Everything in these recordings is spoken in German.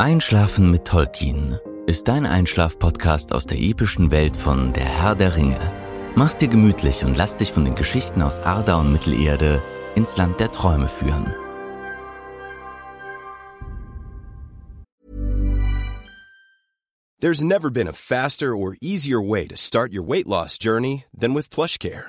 Einschlafen mit Tolkien ist dein Einschlaf-Podcast aus der epischen Welt von Der Herr der Ringe. Mach's dir gemütlich und lass dich von den Geschichten aus Arda und Mittelerde ins Land der Träume führen. There's never been a faster or easier way to start your weight loss journey than with PlushCare.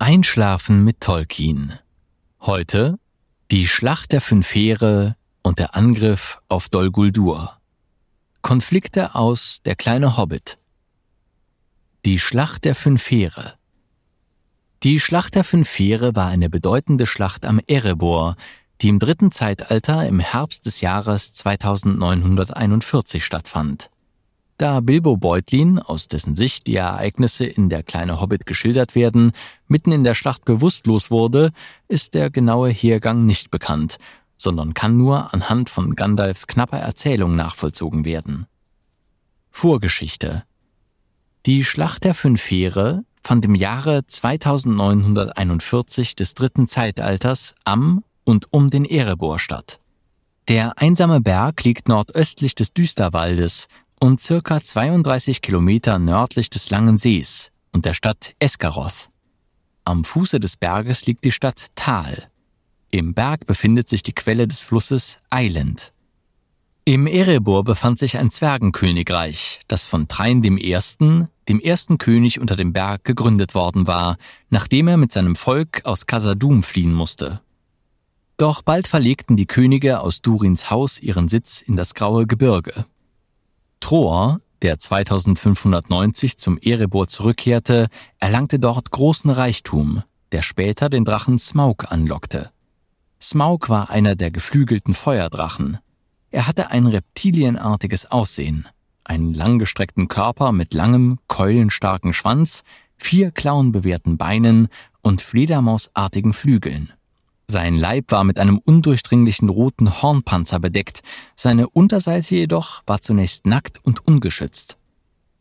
Einschlafen mit Tolkien. Heute die Schlacht der Fünf Heere und der Angriff auf Dol Guldur. Konflikte aus Der kleine Hobbit. Die Schlacht der Fünf Heere. Die Schlacht der Fünf Heere war eine bedeutende Schlacht am Erebor, die im dritten Zeitalter im Herbst des Jahres 2941 stattfand. Da Bilbo Beutlin, aus dessen Sicht die Ereignisse in der kleine Hobbit geschildert werden, mitten in der Schlacht bewusstlos wurde, ist der genaue Hergang nicht bekannt, sondern kann nur anhand von Gandalfs knapper Erzählung nachvollzogen werden. Vorgeschichte Die Schlacht der Fünf Heere fand im Jahre 2941 des dritten Zeitalters am und um den Erebor statt. Der einsame Berg liegt nordöstlich des Düsterwaldes und circa 32 Kilometer nördlich des Langen Sees und der Stadt Esgaroth. Am Fuße des Berges liegt die Stadt Tal. Im Berg befindet sich die Quelle des Flusses Island. Im Erebor befand sich ein Zwergenkönigreich, das von Trein dem Ersten, dem ersten König unter dem Berg, gegründet worden war, nachdem er mit seinem Volk aus Casadum fliehen musste. Doch bald verlegten die Könige aus Durins Haus ihren Sitz in das graue Gebirge. Troer, der 2590 zum Erebor zurückkehrte, erlangte dort großen Reichtum, der später den Drachen Smaug anlockte. Smaug war einer der geflügelten Feuerdrachen. Er hatte ein reptilienartiges Aussehen, einen langgestreckten Körper mit langem, keulenstarken Schwanz, vier klauenbewehrten Beinen und fledermausartigen Flügeln. Sein Leib war mit einem undurchdringlichen roten Hornpanzer bedeckt, seine Unterseite jedoch war zunächst nackt und ungeschützt.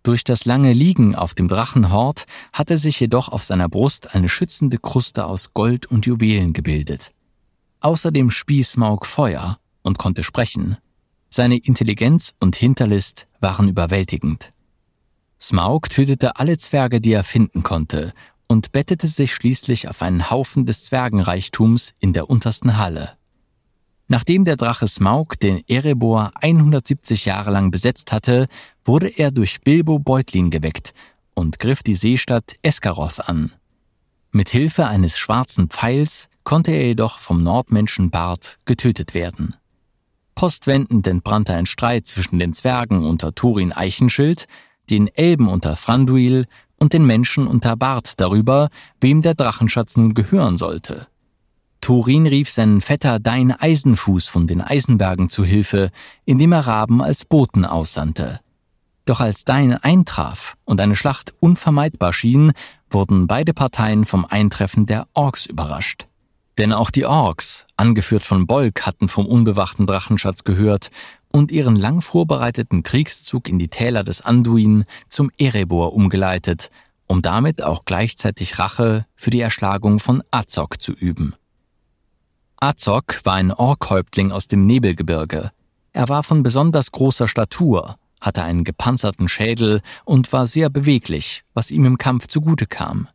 Durch das lange Liegen auf dem Drachenhort hatte sich jedoch auf seiner Brust eine schützende Kruste aus Gold und Juwelen gebildet. Außerdem spie Smaug Feuer und konnte sprechen. Seine Intelligenz und Hinterlist waren überwältigend. Smaug tötete alle Zwerge, die er finden konnte, und bettete sich schließlich auf einen Haufen des Zwergenreichtums in der untersten Halle. Nachdem der Drache Smaug den Erebor 170 Jahre lang besetzt hatte, wurde er durch Bilbo Beutlin geweckt und griff die Seestadt Esgaroth an. Mit Hilfe eines schwarzen Pfeils konnte er jedoch vom Nordmenschen Bart getötet werden. Postwendend entbrannte ein Streit zwischen den Zwergen unter Turin Eichenschild, den Elben unter Thranduil und den Menschen unter Bart darüber, wem der Drachenschatz nun gehören sollte. Turin rief seinen Vetter Dein Eisenfuß von den Eisenbergen zu Hilfe, indem er Raben als Boten aussandte. Doch als Dein eintraf und eine Schlacht unvermeidbar schien, wurden beide Parteien vom Eintreffen der Orks überrascht. Denn auch die Orks, angeführt von Bolk, hatten vom unbewachten Drachenschatz gehört und ihren lang vorbereiteten Kriegszug in die Täler des Anduin zum Erebor umgeleitet, um damit auch gleichzeitig Rache für die Erschlagung von Azog zu üben. Azog war ein Orkhäuptling aus dem Nebelgebirge. Er war von besonders großer Statur, hatte einen gepanzerten Schädel und war sehr beweglich, was ihm im Kampf zugute kam.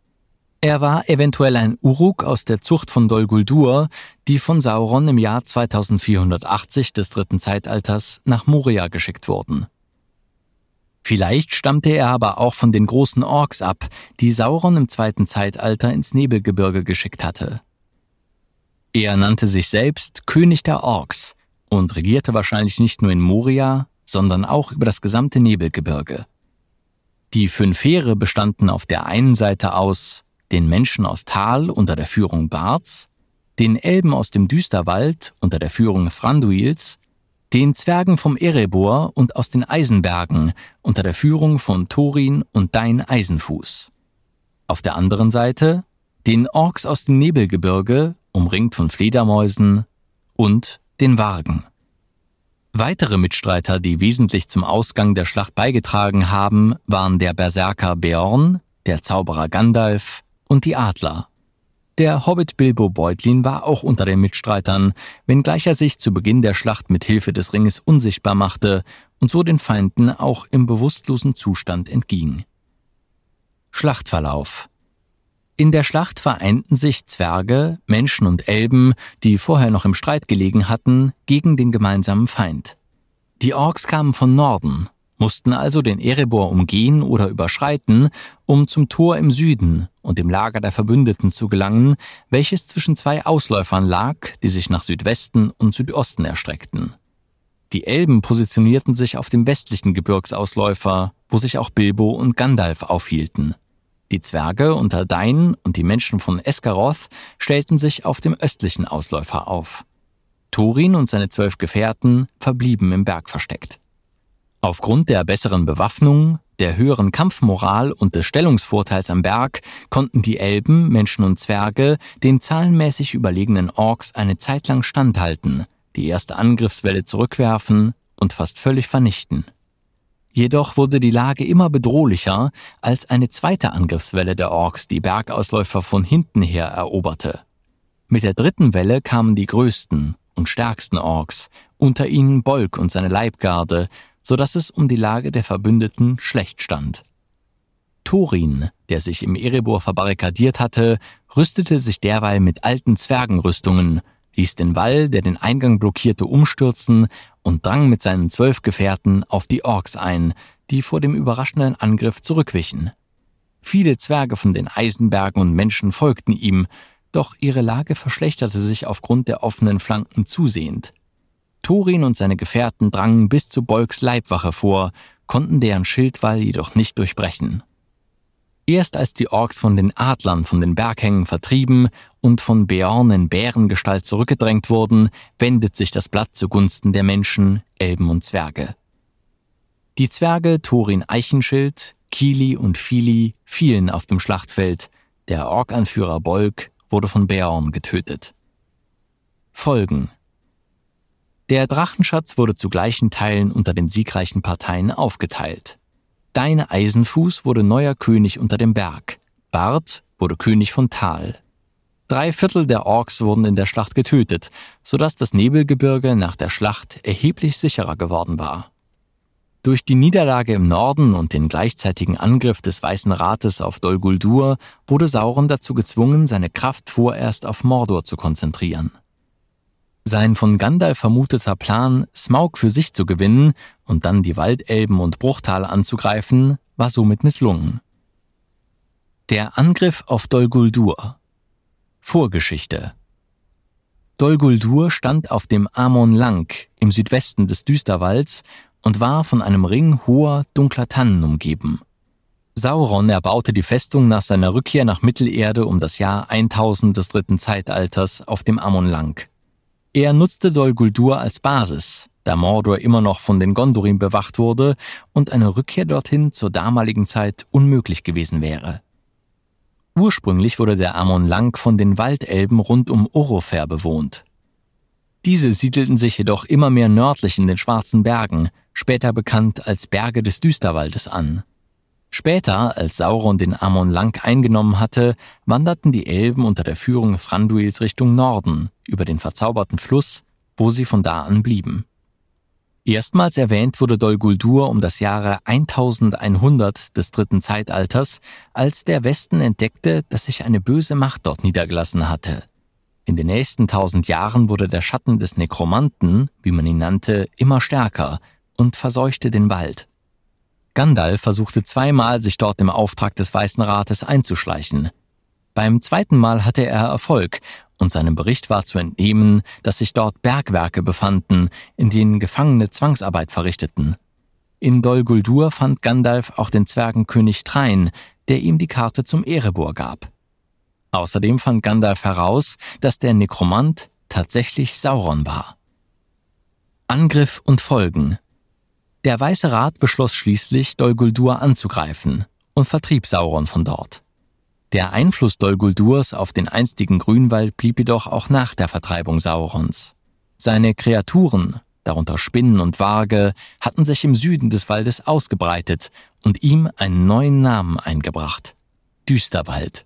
Er war eventuell ein Uruk aus der Zucht von Dol Guldur, die von Sauron im Jahr 2480 des dritten Zeitalters nach Moria geschickt wurden. Vielleicht stammte er aber auch von den großen Orks ab, die Sauron im zweiten Zeitalter ins Nebelgebirge geschickt hatte. Er nannte sich selbst König der Orks und regierte wahrscheinlich nicht nur in Moria, sondern auch über das gesamte Nebelgebirge. Die fünf Heere bestanden auf der einen Seite aus den Menschen aus Tal unter der Führung Barts, den Elben aus dem Düsterwald unter der Führung Thranduils den Zwergen vom Erebor und aus den Eisenbergen unter der Führung von Thorin und Dein Eisenfuß. Auf der anderen Seite den Orks aus dem Nebelgebirge, umringt von Fledermäusen, und den Wargen. Weitere Mitstreiter, die wesentlich zum Ausgang der Schlacht beigetragen haben, waren der Berserker Beorn, der Zauberer Gandalf und die Adler. Der Hobbit Bilbo Beutlin war auch unter den Mitstreitern, wenngleich er sich zu Beginn der Schlacht mit Hilfe des Ringes unsichtbar machte und so den Feinden auch im bewusstlosen Zustand entging. Schlachtverlauf in der Schlacht vereinten sich Zwerge, Menschen und Elben, die vorher noch im Streit gelegen hatten, gegen den gemeinsamen Feind. Die Orks kamen von Norden, mussten also den Erebor umgehen oder überschreiten, um zum Tor im Süden und dem Lager der Verbündeten zu gelangen, welches zwischen zwei Ausläufern lag, die sich nach Südwesten und Südosten erstreckten. Die Elben positionierten sich auf dem westlichen Gebirgsausläufer, wo sich auch Bilbo und Gandalf aufhielten. Die Zwerge unter Dain und die Menschen von Esgaroth stellten sich auf dem östlichen Ausläufer auf. Thorin und seine zwölf Gefährten verblieben im Berg versteckt. Aufgrund der besseren Bewaffnung, der höheren Kampfmoral und des Stellungsvorteils am Berg konnten die Elben, Menschen und Zwerge den zahlenmäßig überlegenen Orks eine Zeit lang standhalten, die erste Angriffswelle zurückwerfen und fast völlig vernichten. Jedoch wurde die Lage immer bedrohlicher, als eine zweite Angriffswelle der Orks die Bergausläufer von hinten her eroberte. Mit der dritten Welle kamen die größten und stärksten Orks, unter ihnen Bolk und seine Leibgarde, so dass es um die Lage der Verbündeten schlecht stand. Thorin, der sich im Erebor verbarrikadiert hatte, rüstete sich derweil mit alten Zwergenrüstungen, ließ den Wall, der den Eingang blockierte, umstürzen und drang mit seinen zwölf Gefährten auf die Orks ein, die vor dem überraschenden Angriff zurückwichen. Viele Zwerge von den Eisenbergen und Menschen folgten ihm, doch ihre Lage verschlechterte sich aufgrund der offenen Flanken zusehend. Thorin und seine Gefährten drangen bis zu Bolks Leibwache vor, konnten deren Schildwall jedoch nicht durchbrechen. Erst als die Orks von den Adlern von den Berghängen vertrieben und von Beorn in Bärengestalt zurückgedrängt wurden, wendet sich das Blatt zugunsten der Menschen, Elben und Zwerge. Die Zwerge Thorin Eichenschild, Kili und Fili fielen auf dem Schlachtfeld, der Orkanführer Bolk wurde von Beorn getötet. Folgen Der Drachenschatz wurde zu gleichen Teilen unter den siegreichen Parteien aufgeteilt. Deine Eisenfuß wurde neuer König unter dem Berg. Bart wurde König von Tal. Drei Viertel der Orks wurden in der Schlacht getötet, sodass das Nebelgebirge nach der Schlacht erheblich sicherer geworden war. Durch die Niederlage im Norden und den gleichzeitigen Angriff des Weißen Rates auf Dol Guldur wurde Sauron dazu gezwungen, seine Kraft vorerst auf Mordor zu konzentrieren. Sein von Gandalf vermuteter Plan, Smaug für sich zu gewinnen und dann die Waldelben und Bruchtal anzugreifen, war somit misslungen. Der Angriff auf Dol Guldur Vorgeschichte Dol Guldur stand auf dem Amon Lang im Südwesten des Düsterwalds und war von einem Ring hoher, dunkler Tannen umgeben. Sauron erbaute die Festung nach seiner Rückkehr nach Mittelerde um das Jahr 1000 des dritten Zeitalters auf dem Amon Lang. Er nutzte Dol Guldur als Basis, da Mordor immer noch von den Gondorin bewacht wurde und eine Rückkehr dorthin zur damaligen Zeit unmöglich gewesen wäre. Ursprünglich wurde der Amon Lang von den Waldelben rund um Orofer bewohnt. Diese siedelten sich jedoch immer mehr nördlich in den Schwarzen Bergen, später bekannt als Berge des Düsterwaldes an. Später, als Sauron den Amon Lang eingenommen hatte, wanderten die Elben unter der Führung Thranduils Richtung Norden, über den verzauberten Fluss, wo sie von da an blieben. Erstmals erwähnt wurde Dol Guldur um das Jahre 1100 des dritten Zeitalters, als der Westen entdeckte, dass sich eine böse Macht dort niedergelassen hatte. In den nächsten tausend Jahren wurde der Schatten des Nekromanten, wie man ihn nannte, immer stärker und verseuchte den Wald. Gandalf versuchte zweimal, sich dort im Auftrag des Weißen Rates einzuschleichen. Beim zweiten Mal hatte er Erfolg, und seinem Bericht war zu entnehmen, dass sich dort Bergwerke befanden, in denen Gefangene Zwangsarbeit verrichteten. In Dol Guldur fand Gandalf auch den Zwergenkönig Trein, der ihm die Karte zum Erebor gab. Außerdem fand Gandalf heraus, dass der Nekromant tatsächlich Sauron war. Angriff und Folgen. Der Weiße Rat beschloss schließlich, Dol Guldur anzugreifen und vertrieb Sauron von dort. Der Einfluss Dol Guldurs auf den einstigen Grünwald blieb jedoch auch nach der Vertreibung Saurons. Seine Kreaturen, darunter Spinnen und Waage, hatten sich im Süden des Waldes ausgebreitet und ihm einen neuen Namen eingebracht. Düsterwald.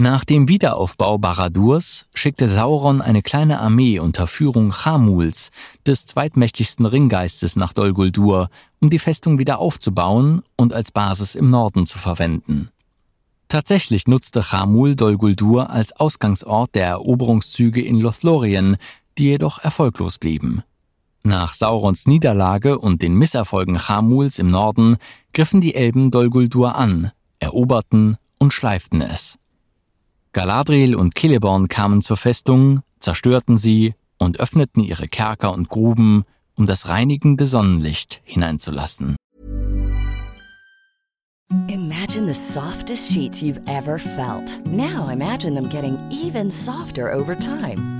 Nach dem Wiederaufbau Baradurs schickte Sauron eine kleine Armee unter Führung Chamuls, des zweitmächtigsten Ringgeistes nach Dol Guldur, um die Festung wieder aufzubauen und als Basis im Norden zu verwenden. Tatsächlich nutzte Chamul Dol Guldur als Ausgangsort der Eroberungszüge in Lothlorien, die jedoch erfolglos blieben. Nach Saurons Niederlage und den Misserfolgen Chamuls im Norden griffen die Elben Dol Guldur an, eroberten und schleiften es. Galadriel und Celeborn kamen zur Festung, zerstörten sie und öffneten ihre Kerker und Gruben, um das reinigende Sonnenlicht hineinzulassen. Imagine the softest sheets you've ever felt. Now imagine them getting even softer over time.